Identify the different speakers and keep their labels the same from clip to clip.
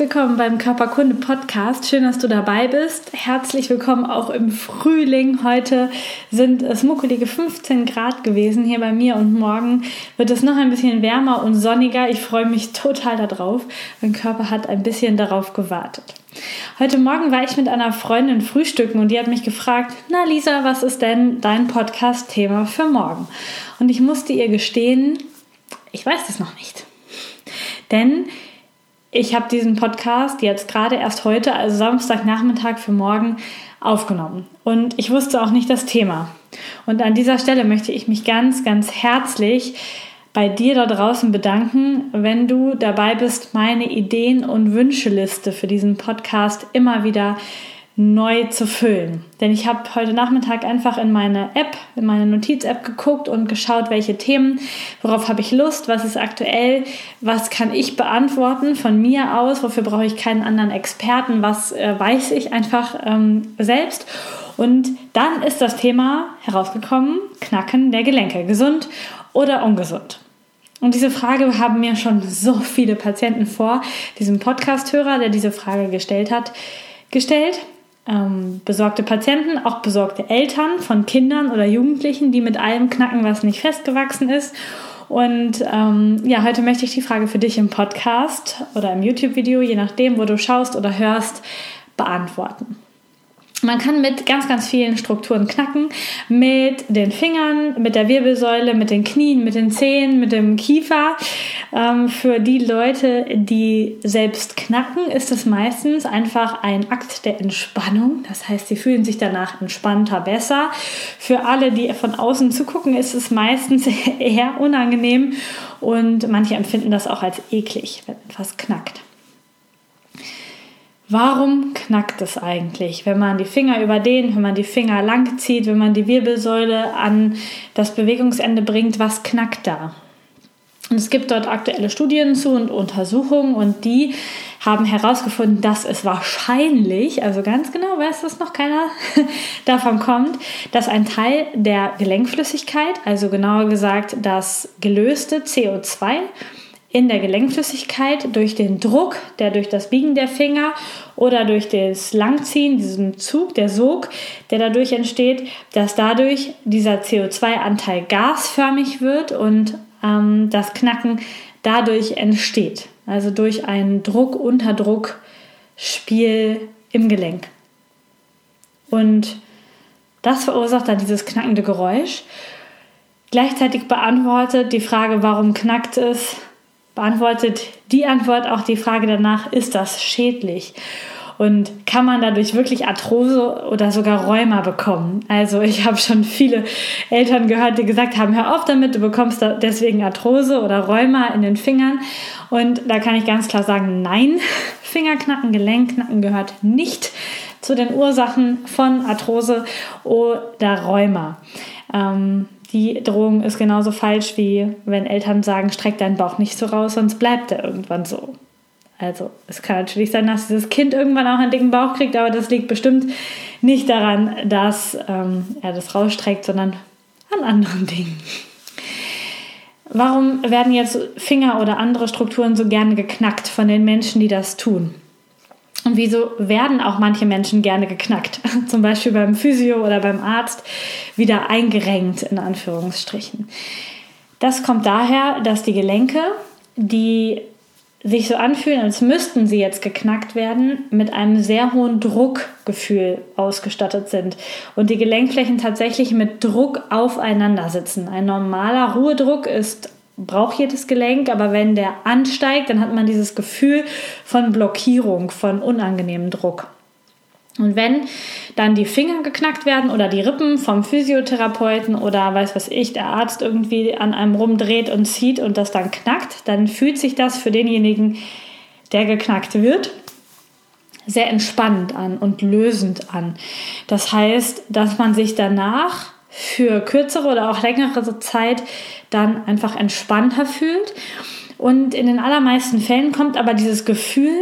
Speaker 1: Willkommen beim Körperkunde Podcast. Schön, dass du dabei bist. Herzlich willkommen auch im Frühling. Heute sind es muckelige 15 Grad gewesen hier bei mir und morgen wird es noch ein bisschen wärmer und sonniger. Ich freue mich total darauf. Mein Körper hat ein bisschen darauf gewartet. Heute Morgen war ich mit einer Freundin frühstücken und die hat mich gefragt, na Lisa, was ist denn dein Podcast-Thema für morgen? Und ich musste ihr gestehen, ich weiß es noch nicht. Denn ich habe diesen Podcast jetzt gerade erst heute, also Samstagnachmittag für morgen, aufgenommen. Und ich wusste auch nicht das Thema. Und an dieser Stelle möchte ich mich ganz, ganz herzlich bei dir da draußen bedanken, wenn du dabei bist, meine Ideen und Wünscheliste für diesen Podcast immer wieder neu zu füllen. Denn ich habe heute Nachmittag einfach in meine App, in meine Notiz-App geguckt und geschaut, welche Themen, worauf habe ich Lust, was ist aktuell, was kann ich beantworten von mir aus, wofür brauche ich keinen anderen Experten, was äh, weiß ich einfach ähm, selbst. Und dann ist das Thema herausgekommen, Knacken der Gelenke, gesund oder ungesund. Und diese Frage haben mir schon so viele Patienten vor diesem Podcast-Hörer, der diese Frage gestellt hat, gestellt ähm, besorgte Patienten, auch besorgte Eltern von Kindern oder Jugendlichen, die mit allem knacken, was nicht festgewachsen ist. Und ähm, ja, heute möchte ich die Frage für dich im Podcast oder im YouTube-Video, je nachdem, wo du schaust oder hörst, beantworten. Man kann mit ganz, ganz vielen Strukturen knacken. Mit den Fingern, mit der Wirbelsäule, mit den Knien, mit den Zehen, mit dem Kiefer. Ähm, für die Leute, die selbst knacken, ist es meistens einfach ein Akt der Entspannung. Das heißt, sie fühlen sich danach entspannter, besser. Für alle, die von außen zugucken, ist es meistens eher unangenehm und manche empfinden das auch als eklig, wenn etwas knackt. Warum knackt es eigentlich, wenn man die Finger überdehnt, wenn man die Finger lang zieht, wenn man die Wirbelsäule an das Bewegungsende bringt? Was knackt da? Und es gibt dort aktuelle Studien zu und Untersuchungen und die haben herausgefunden, dass es wahrscheinlich, also ganz genau weiß das noch keiner, davon kommt, dass ein Teil der Gelenkflüssigkeit, also genauer gesagt das gelöste CO2, in der Gelenkflüssigkeit durch den Druck, der durch das Biegen der Finger oder durch das Langziehen, diesen Zug, der Sog, der dadurch entsteht, dass dadurch dieser CO2-Anteil gasförmig wird und ähm, das Knacken dadurch entsteht. Also durch ein Druck-Unterdruck-Spiel im Gelenk. Und das verursacht dann dieses knackende Geräusch. Gleichzeitig beantwortet die Frage, warum knackt es, beantwortet die Antwort auch die Frage danach, ist das schädlich? Und kann man dadurch wirklich Arthrose oder sogar Rheuma bekommen? Also ich habe schon viele Eltern gehört, die gesagt haben, hör auf damit, du bekommst deswegen Arthrose oder Rheuma in den Fingern. Und da kann ich ganz klar sagen, nein, Fingerknacken, Gelenkknacken gehört nicht zu den Ursachen von Arthrose oder Rheuma. Ähm, die Drohung ist genauso falsch wie wenn Eltern sagen, streck deinen Bauch nicht so raus, sonst bleibt er irgendwann so. Also es kann natürlich sein, dass dieses Kind irgendwann auch einen dicken Bauch kriegt, aber das liegt bestimmt nicht daran, dass ähm, er das rausstreckt, sondern an anderen Dingen. Warum werden jetzt Finger oder andere Strukturen so gerne geknackt von den Menschen, die das tun? Und wieso werden auch manche Menschen gerne geknackt? Zum Beispiel beim Physio oder beim Arzt wieder eingerenkt, in Anführungsstrichen. Das kommt daher, dass die Gelenke, die sich so anfühlen, als müssten sie jetzt geknackt werden, mit einem sehr hohen Druckgefühl ausgestattet sind und die Gelenkflächen tatsächlich mit Druck aufeinander sitzen. Ein normaler Ruhedruck ist braucht jedes Gelenk, aber wenn der ansteigt, dann hat man dieses Gefühl von Blockierung, von unangenehmem Druck. Und wenn dann die Finger geknackt werden oder die Rippen vom Physiotherapeuten oder weiß was ich, der Arzt irgendwie an einem rumdreht und zieht und das dann knackt, dann fühlt sich das für denjenigen, der geknackt wird, sehr entspannend an und lösend an. Das heißt, dass man sich danach für kürzere oder auch längere Zeit dann einfach entspannter fühlt. Und in den allermeisten Fällen kommt aber dieses Gefühl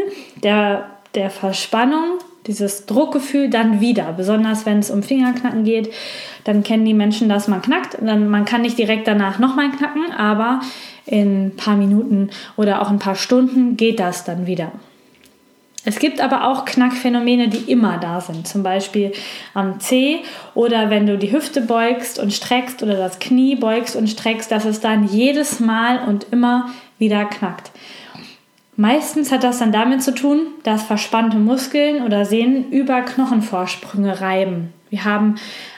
Speaker 1: der, der Verspannung, dieses Druckgefühl dann wieder. Besonders wenn es um Fingerknacken geht, dann kennen die Menschen das, man knackt. Dann, man kann nicht direkt danach nochmal knacken, aber in ein paar Minuten oder auch ein paar Stunden geht das dann wieder. Es gibt aber auch Knackphänomene, die immer da sind, zum Beispiel am Zeh oder wenn du die Hüfte beugst und streckst oder das Knie beugst und streckst, dass es dann jedes Mal und immer wieder knackt. Meistens hat das dann damit zu tun, dass verspannte Muskeln oder Sehnen über Knochenvorsprünge reiben. Wir haben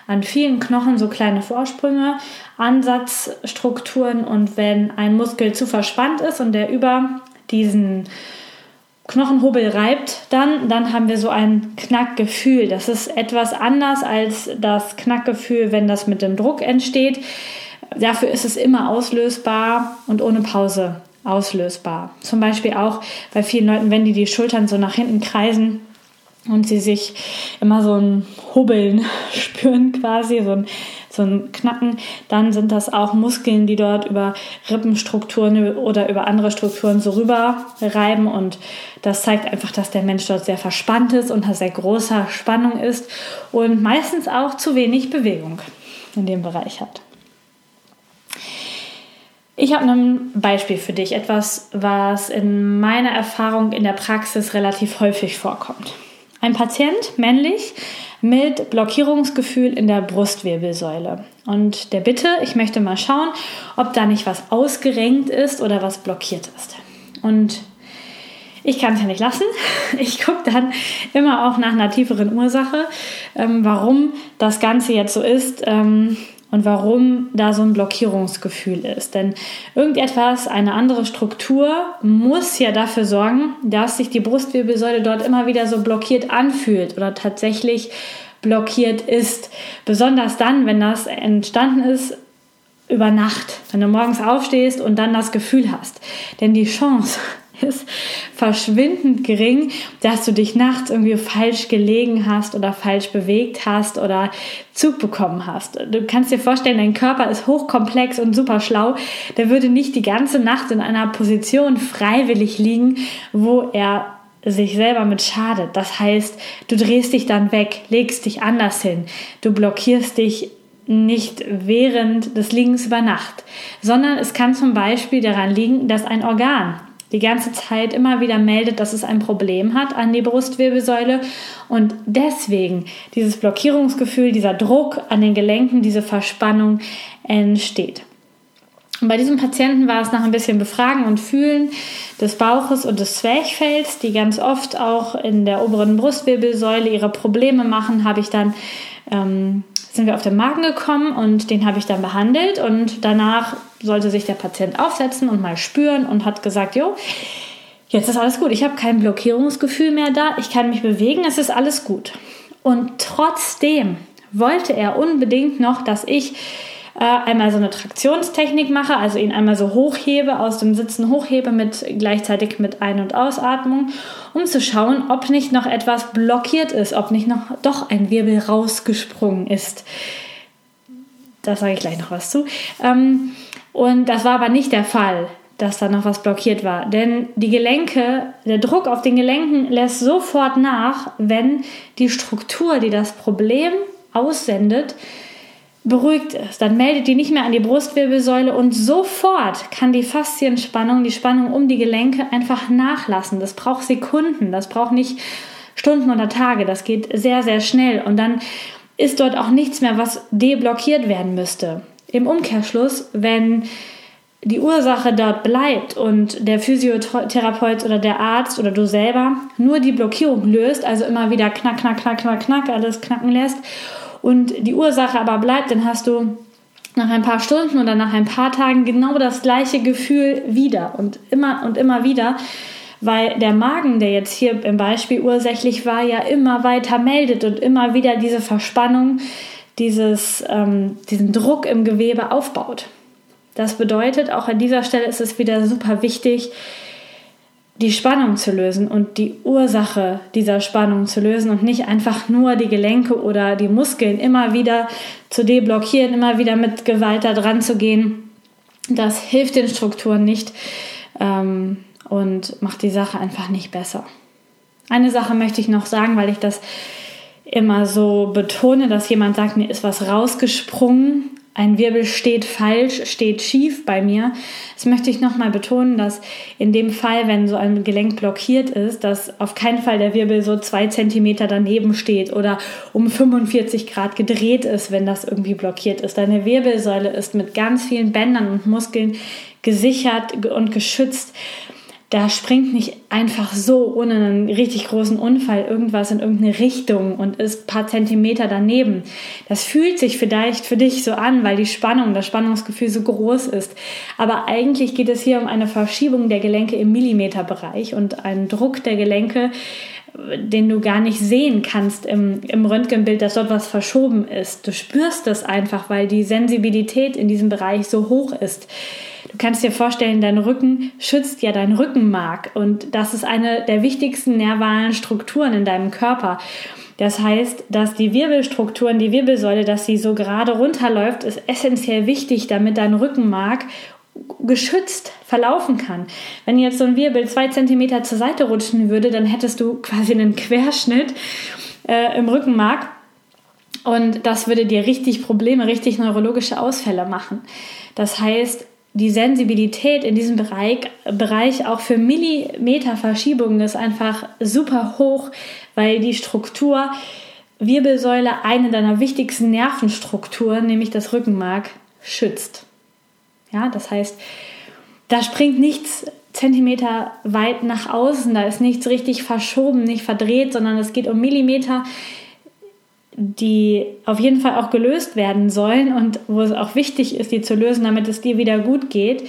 Speaker 1: an vielen Knochen so kleine Vorsprünge, Ansatzstrukturen und wenn ein Muskel zu verspannt ist und der über diesen Knochenhubbel reibt, dann, dann haben wir so ein Knackgefühl. Das ist etwas anders als das Knackgefühl, wenn das mit dem Druck entsteht. Dafür ist es immer auslösbar und ohne Pause auslösbar. Zum Beispiel auch bei vielen Leuten, wenn die die Schultern so nach hinten kreisen und sie sich immer so ein Hubbeln spüren quasi, so ein so ein Knacken, dann sind das auch Muskeln, die dort über Rippenstrukturen oder über andere Strukturen so rüber reiben und das zeigt einfach, dass der Mensch dort sehr verspannt ist und dass er großer Spannung ist und meistens auch zu wenig Bewegung in dem Bereich hat. Ich habe ein Beispiel für dich, etwas, was in meiner Erfahrung in der Praxis relativ häufig vorkommt. Ein Patient, männlich, mit Blockierungsgefühl in der Brustwirbelsäule. Und der Bitte, ich möchte mal schauen, ob da nicht was ausgerenkt ist oder was blockiert ist. Und ich kann es ja nicht lassen. Ich gucke dann immer auch nach einer tieferen Ursache, ähm, warum das Ganze jetzt so ist. Ähm, und warum da so ein Blockierungsgefühl ist. Denn irgendetwas, eine andere Struktur muss ja dafür sorgen, dass sich die Brustwirbelsäule dort immer wieder so blockiert anfühlt oder tatsächlich blockiert ist. Besonders dann, wenn das entstanden ist über Nacht, wenn du morgens aufstehst und dann das Gefühl hast. Denn die Chance, ist verschwindend gering, dass du dich nachts irgendwie falsch gelegen hast oder falsch bewegt hast oder Zug bekommen hast. Du kannst dir vorstellen, dein Körper ist hochkomplex und super schlau. Der würde nicht die ganze Nacht in einer Position freiwillig liegen, wo er sich selber mit schadet. Das heißt, du drehst dich dann weg, legst dich anders hin, du blockierst dich nicht während des Liegens über Nacht, sondern es kann zum Beispiel daran liegen, dass ein Organ die ganze Zeit immer wieder meldet, dass es ein Problem hat an die Brustwirbelsäule und deswegen dieses Blockierungsgefühl, dieser Druck an den Gelenken, diese Verspannung entsteht. Und bei diesem Patienten war es nach ein bisschen Befragen und Fühlen des Bauches und des Zwerchfells, die ganz oft auch in der oberen Brustwirbelsäule ihre Probleme machen, habe ich dann ähm, sind wir auf den Magen gekommen und den habe ich dann behandelt und danach sollte sich der Patient aufsetzen und mal spüren und hat gesagt, jo, jetzt ist alles gut, ich habe kein Blockierungsgefühl mehr da, ich kann mich bewegen, es ist alles gut. Und trotzdem wollte er unbedingt noch, dass ich äh, einmal so eine Traktionstechnik mache, also ihn einmal so hochhebe, aus dem Sitzen hochhebe mit gleichzeitig mit Ein- und Ausatmung, um zu schauen, ob nicht noch etwas blockiert ist, ob nicht noch doch ein Wirbel rausgesprungen ist. Da sage ich gleich noch was zu. Ähm, und das war aber nicht der Fall dass da noch was blockiert war. Denn die Gelenke, der Druck auf den Gelenken lässt sofort nach, wenn die Struktur, die das Problem aussendet, beruhigt ist, dann meldet die nicht mehr an die Brustwirbelsäule und sofort kann die Faszienspannung, die Spannung um die Gelenke einfach nachlassen. Das braucht Sekunden, das braucht nicht Stunden oder Tage, das geht sehr, sehr schnell und dann ist dort auch nichts mehr, was deblockiert werden müsste. Im Umkehrschluss, wenn die Ursache dort bleibt und der Physiotherapeut oder der Arzt oder du selber nur die Blockierung löst, also immer wieder knack, knack, knack, knack, knack, alles knacken lässt und die Ursache aber bleibt, dann hast du nach ein paar Stunden oder nach ein paar Tagen genau das gleiche Gefühl wieder und immer und immer wieder, weil der Magen, der jetzt hier im Beispiel ursächlich war, ja immer weiter meldet und immer wieder diese Verspannung, dieses, ähm, diesen Druck im Gewebe aufbaut. Das bedeutet, auch an dieser Stelle ist es wieder super wichtig, die Spannung zu lösen und die Ursache dieser Spannung zu lösen und nicht einfach nur die Gelenke oder die Muskeln immer wieder zu deblockieren, immer wieder mit Gewalt da dran zu gehen. Das hilft den Strukturen nicht ähm, und macht die Sache einfach nicht besser. Eine Sache möchte ich noch sagen, weil ich das immer so betone, dass jemand sagt, mir ist was rausgesprungen ein Wirbel steht falsch, steht schief bei mir. Das möchte ich nochmal betonen, dass in dem Fall, wenn so ein Gelenk blockiert ist, dass auf keinen Fall der Wirbel so zwei Zentimeter daneben steht oder um 45 Grad gedreht ist, wenn das irgendwie blockiert ist. Deine Wirbelsäule ist mit ganz vielen Bändern und Muskeln gesichert und geschützt da springt nicht einfach so ohne einen richtig großen Unfall irgendwas in irgendeine Richtung und ist ein paar Zentimeter daneben. Das fühlt sich vielleicht für dich so an, weil die Spannung, das Spannungsgefühl so groß ist. Aber eigentlich geht es hier um eine Verschiebung der Gelenke im Millimeterbereich und einen Druck der Gelenke, den du gar nicht sehen kannst im, im Röntgenbild, dass dort was verschoben ist. Du spürst das einfach, weil die Sensibilität in diesem Bereich so hoch ist. Du kannst dir vorstellen, dein Rücken schützt ja dein Rückenmark und das ist eine der wichtigsten nervalen Strukturen in deinem Körper. Das heißt, dass die Wirbelstrukturen, die Wirbelsäule, dass sie so gerade runterläuft, ist essentiell wichtig, damit dein Rückenmark geschützt verlaufen kann. Wenn jetzt so ein Wirbel zwei Zentimeter zur Seite rutschen würde, dann hättest du quasi einen Querschnitt äh, im Rückenmark und das würde dir richtig Probleme, richtig neurologische Ausfälle machen. Das heißt, die Sensibilität in diesem Bereich, Bereich auch für Millimeterverschiebungen ist einfach super hoch, weil die Struktur Wirbelsäule eine deiner wichtigsten Nervenstrukturen, nämlich das Rückenmark, schützt. Ja, das heißt, da springt nichts Zentimeter weit nach außen, da ist nichts richtig verschoben, nicht verdreht, sondern es geht um Millimeter, die auf jeden Fall auch gelöst werden sollen und wo es auch wichtig ist, die zu lösen, damit es dir wieder gut geht.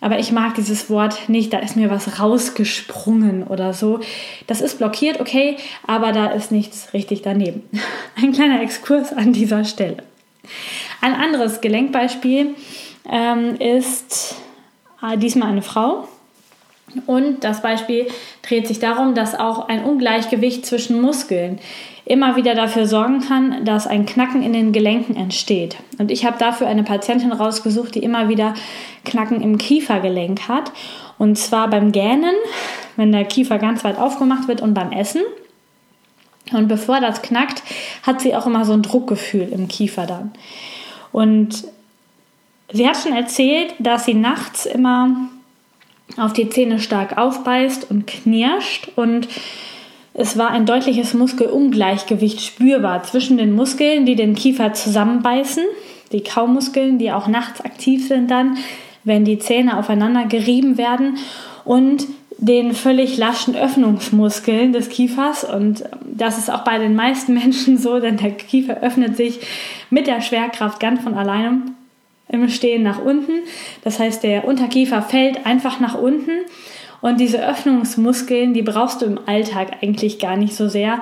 Speaker 1: Aber ich mag dieses Wort nicht, da ist mir was rausgesprungen oder so. Das ist blockiert, okay, aber da ist nichts richtig daneben. Ein kleiner Exkurs an dieser Stelle. Ein anderes Gelenkbeispiel ähm, ist äh, diesmal eine Frau. Und das Beispiel dreht sich darum, dass auch ein Ungleichgewicht zwischen Muskeln immer wieder dafür sorgen kann, dass ein Knacken in den Gelenken entsteht. Und ich habe dafür eine Patientin rausgesucht, die immer wieder Knacken im Kiefergelenk hat. Und zwar beim Gähnen, wenn der Kiefer ganz weit aufgemacht wird und beim Essen. Und bevor das knackt, hat sie auch immer so ein Druckgefühl im Kiefer dann. Und sie hat schon erzählt, dass sie nachts immer auf die Zähne stark aufbeißt und knirscht und es war ein deutliches Muskelungleichgewicht spürbar zwischen den Muskeln, die den Kiefer zusammenbeißen, die Kaumuskeln, die auch nachts aktiv sind dann, wenn die Zähne aufeinander gerieben werden und den völlig laschen Öffnungsmuskeln des Kiefers. Und das ist auch bei den meisten Menschen so, denn der Kiefer öffnet sich mit der Schwerkraft ganz von alleine im Stehen nach unten. Das heißt, der Unterkiefer fällt einfach nach unten und diese Öffnungsmuskeln, die brauchst du im Alltag eigentlich gar nicht so sehr,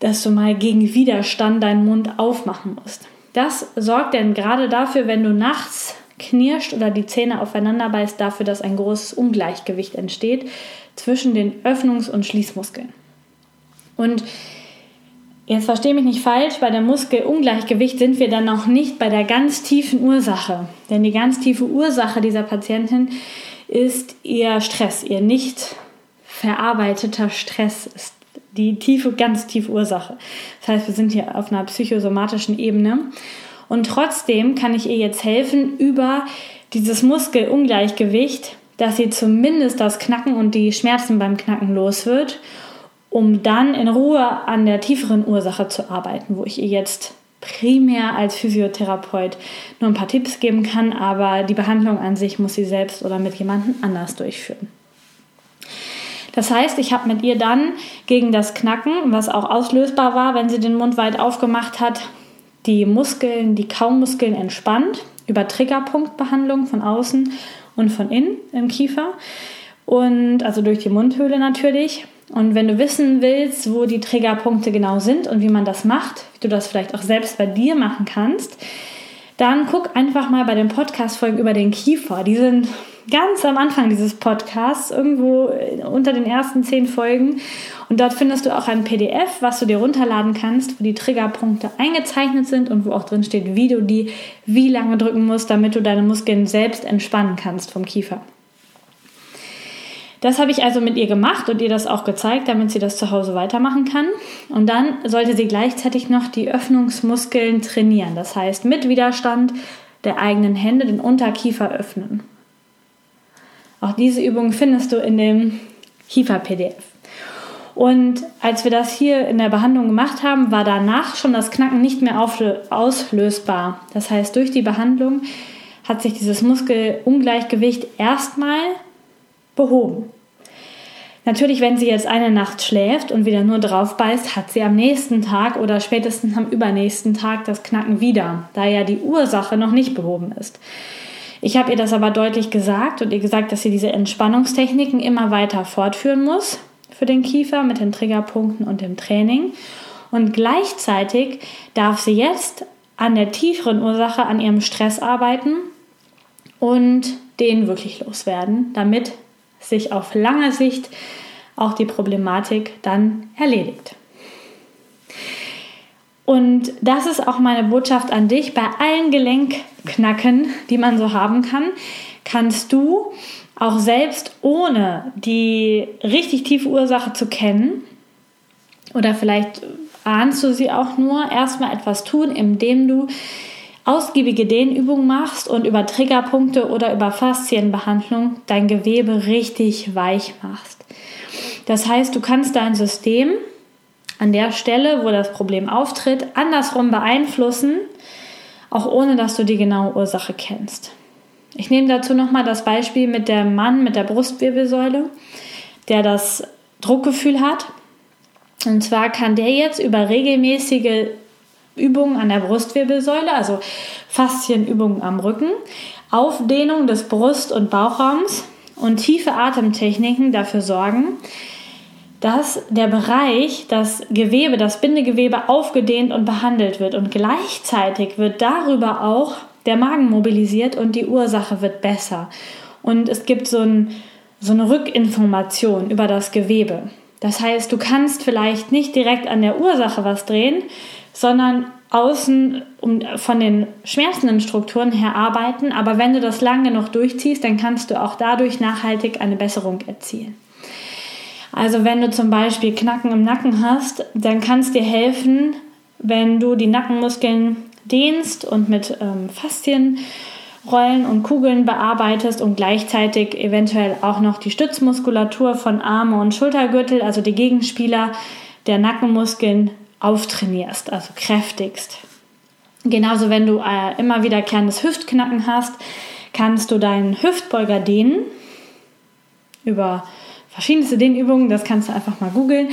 Speaker 1: dass du mal gegen Widerstand deinen Mund aufmachen musst. Das sorgt denn gerade dafür, wenn du nachts knirscht oder die Zähne aufeinander beißt, dafür, dass ein großes Ungleichgewicht entsteht zwischen den Öffnungs- und Schließmuskeln. Und jetzt verstehe mich nicht falsch, bei dem Muskelungleichgewicht sind wir dann noch nicht bei der ganz tiefen Ursache. Denn die ganz tiefe Ursache dieser Patientin ist ihr Stress, ihr nicht verarbeiteter Stress ist die tiefe, ganz tiefe Ursache. Das heißt, wir sind hier auf einer psychosomatischen Ebene. Und trotzdem kann ich ihr jetzt helfen über dieses Muskelungleichgewicht, dass sie zumindest das Knacken und die Schmerzen beim Knacken los wird, um dann in Ruhe an der tieferen Ursache zu arbeiten, wo ich ihr jetzt primär als Physiotherapeut nur ein paar Tipps geben kann, aber die Behandlung an sich muss sie selbst oder mit jemandem anders durchführen. Das heißt, ich habe mit ihr dann gegen das Knacken, was auch auslösbar war, wenn sie den Mund weit aufgemacht hat, die Muskeln, die Kaumuskeln entspannt über Triggerpunktbehandlung von außen und von innen im Kiefer und also durch die Mundhöhle natürlich und wenn du wissen willst, wo die Triggerpunkte genau sind und wie man das macht, wie du das vielleicht auch selbst bei dir machen kannst, dann guck einfach mal bei den Podcast-Folgen über den Kiefer. Die sind ganz am Anfang dieses Podcasts, irgendwo unter den ersten zehn Folgen. Und dort findest du auch ein PDF, was du dir runterladen kannst, wo die Triggerpunkte eingezeichnet sind und wo auch drin steht, wie du die wie lange drücken musst, damit du deine Muskeln selbst entspannen kannst vom Kiefer. Das habe ich also mit ihr gemacht und ihr das auch gezeigt, damit sie das zu Hause weitermachen kann. Und dann sollte sie gleichzeitig noch die Öffnungsmuskeln trainieren. Das heißt, mit Widerstand der eigenen Hände den Unterkiefer öffnen. Auch diese Übung findest du in dem Kiefer-PDF. Und als wir das hier in der Behandlung gemacht haben, war danach schon das Knacken nicht mehr auslösbar. Das heißt, durch die Behandlung hat sich dieses Muskelungleichgewicht erstmal behoben. Natürlich, wenn sie jetzt eine Nacht schläft und wieder nur drauf beißt, hat sie am nächsten Tag oder spätestens am übernächsten Tag das Knacken wieder, da ja die Ursache noch nicht behoben ist. Ich habe ihr das aber deutlich gesagt und ihr gesagt, dass sie diese Entspannungstechniken immer weiter fortführen muss für den Kiefer mit den Triggerpunkten und dem Training. Und gleichzeitig darf sie jetzt an der tieferen Ursache, an ihrem Stress arbeiten und den wirklich loswerden, damit sich auf lange Sicht auch die Problematik dann erledigt. Und das ist auch meine Botschaft an dich. Bei allen Gelenkknacken, die man so haben kann, kannst du auch selbst ohne die richtig tiefe Ursache zu kennen oder vielleicht ahnst du sie auch nur, erstmal etwas tun, indem du ausgiebige Dehnübungen machst und über Triggerpunkte oder über Faszienbehandlung dein Gewebe richtig weich machst. Das heißt, du kannst dein System an der Stelle, wo das Problem auftritt, andersrum beeinflussen, auch ohne dass du die genaue Ursache kennst. Ich nehme dazu nochmal das Beispiel mit dem Mann mit der Brustwirbelsäule, der das Druckgefühl hat. Und zwar kann der jetzt über regelmäßige Übungen an der Brustwirbelsäule, also Faszienübungen am Rücken, Aufdehnung des Brust- und Bauchraums und tiefe Atemtechniken dafür sorgen, dass der Bereich, das Gewebe, das Bindegewebe aufgedehnt und behandelt wird. Und gleichzeitig wird darüber auch der Magen mobilisiert und die Ursache wird besser. Und es gibt so, ein, so eine Rückinformation über das Gewebe. Das heißt, du kannst vielleicht nicht direkt an der Ursache was drehen, sondern außen von den schmerzenden Strukturen her arbeiten. Aber wenn du das lange noch durchziehst, dann kannst du auch dadurch nachhaltig eine Besserung erzielen. Also wenn du zum Beispiel Knacken im Nacken hast, dann kann es dir helfen, wenn du die Nackenmuskeln dehnst und mit ähm, Faszienrollen und Kugeln bearbeitest und gleichzeitig eventuell auch noch die Stützmuskulatur von Arme und Schultergürtel, also die Gegenspieler der Nackenmuskeln auftrainierst, also kräftigst. Genauso, wenn du äh, immer wiederkehrendes Hüftknacken hast, kannst du deinen Hüftbeuger dehnen über verschiedenste Dehnübungen, das kannst du einfach mal googeln.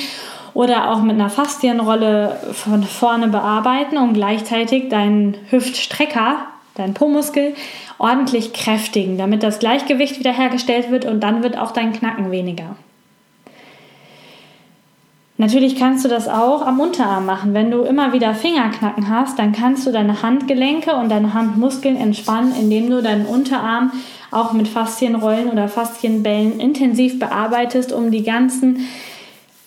Speaker 1: Oder auch mit einer Faszienrolle von vorne bearbeiten und gleichzeitig deinen Hüftstrecker, deinen Po-Muskel, ordentlich kräftigen, damit das Gleichgewicht wiederhergestellt wird und dann wird auch dein Knacken weniger. Natürlich kannst du das auch am Unterarm machen. Wenn du immer wieder Fingerknacken hast, dann kannst du deine Handgelenke und deine Handmuskeln entspannen, indem du deinen Unterarm auch mit Faszienrollen oder Faszienbällen intensiv bearbeitest, um die ganzen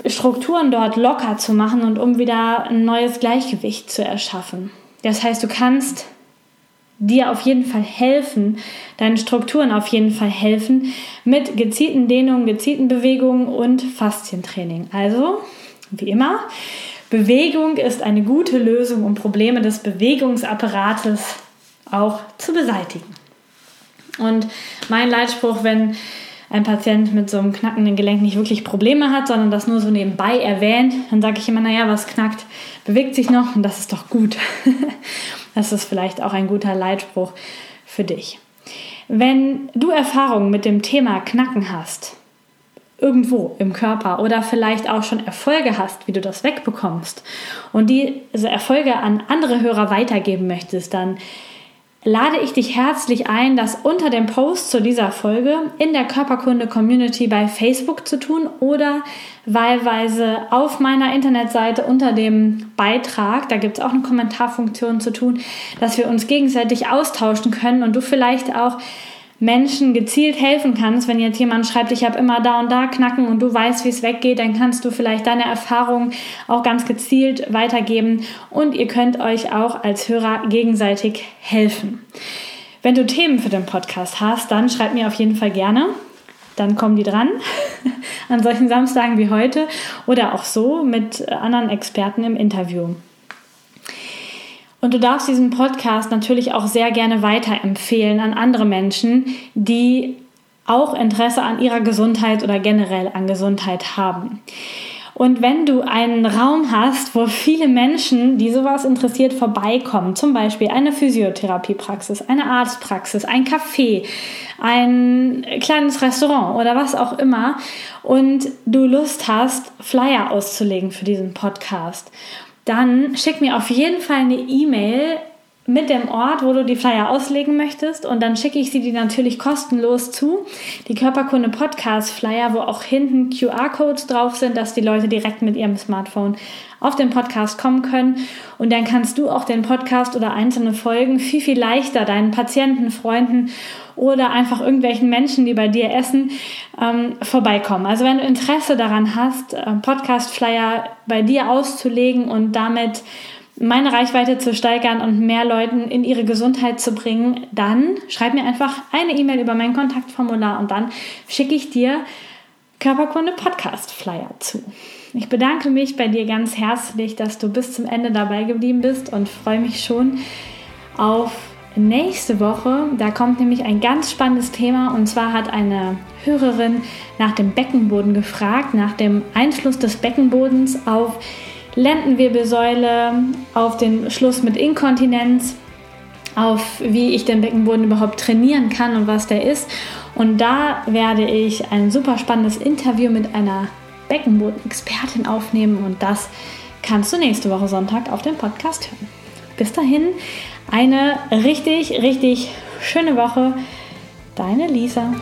Speaker 1: Strukturen dort locker zu machen und um wieder ein neues Gleichgewicht zu erschaffen. Das heißt, du kannst dir auf jeden Fall helfen, deinen Strukturen auf jeden Fall helfen mit gezielten Dehnungen, gezielten Bewegungen und Faszientraining. Also wie immer, Bewegung ist eine gute Lösung, um Probleme des Bewegungsapparates auch zu beseitigen. Und mein Leitspruch, wenn ein Patient mit so einem knackenden Gelenk nicht wirklich Probleme hat, sondern das nur so nebenbei erwähnt, dann sage ich immer, naja, was knackt, bewegt sich noch und das ist doch gut. das ist vielleicht auch ein guter Leitspruch für dich. Wenn du Erfahrungen mit dem Thema Knacken hast, irgendwo im Körper oder vielleicht auch schon Erfolge hast, wie du das wegbekommst und diese Erfolge an andere Hörer weitergeben möchtest, dann lade ich dich herzlich ein, das unter dem Post zu dieser Folge in der Körperkunde Community bei Facebook zu tun oder wahlweise auf meiner Internetseite unter dem Beitrag, da gibt es auch eine Kommentarfunktion zu tun, dass wir uns gegenseitig austauschen können und du vielleicht auch Menschen gezielt helfen kannst. Wenn jetzt jemand schreibt, ich habe immer da und da Knacken und du weißt, wie es weggeht, dann kannst du vielleicht deine Erfahrungen auch ganz gezielt weitergeben und ihr könnt euch auch als Hörer gegenseitig helfen. Wenn du Themen für den Podcast hast, dann schreib mir auf jeden Fall gerne. Dann kommen die dran an solchen Samstagen wie heute oder auch so mit anderen Experten im Interview. Und du darfst diesen Podcast natürlich auch sehr gerne weiterempfehlen an andere Menschen, die auch Interesse an ihrer Gesundheit oder generell an Gesundheit haben. Und wenn du einen Raum hast, wo viele Menschen, die sowas interessiert, vorbeikommen, zum Beispiel eine Physiotherapiepraxis, eine Arztpraxis, ein Café, ein kleines Restaurant oder was auch immer, und du Lust hast, Flyer auszulegen für diesen Podcast dann schick mir auf jeden Fall eine E-Mail mit dem Ort, wo du die Flyer auslegen möchtest und dann schicke ich sie dir natürlich kostenlos zu. Die Körperkunde Podcast Flyer, wo auch hinten QR-Codes drauf sind, dass die Leute direkt mit ihrem Smartphone auf den Podcast kommen können und dann kannst du auch den Podcast oder einzelne Folgen viel, viel leichter deinen Patienten, Freunden oder einfach irgendwelchen Menschen, die bei dir essen, ähm, vorbeikommen. Also wenn du Interesse daran hast, äh, Podcast-Flyer bei dir auszulegen und damit meine Reichweite zu steigern und mehr Leuten in ihre Gesundheit zu bringen, dann schreib mir einfach eine E-Mail über mein Kontaktformular und dann schicke ich dir Körperkunde Podcast Flyer zu. Ich bedanke mich bei dir ganz herzlich, dass du bis zum Ende dabei geblieben bist und freue mich schon auf nächste Woche. Da kommt nämlich ein ganz spannendes Thema und zwar hat eine Hörerin nach dem Beckenboden gefragt, nach dem Einfluss des Beckenbodens auf Lendenwirbelsäule, auf den Schluss mit Inkontinenz, auf wie ich den Beckenboden überhaupt trainieren kann und was der ist. Und da werde ich ein super spannendes Interview mit einer Beckenboden-Expertin aufnehmen und das kannst du nächste Woche Sonntag auf dem Podcast hören. Bis dahin eine richtig, richtig schöne Woche. Deine Lisa.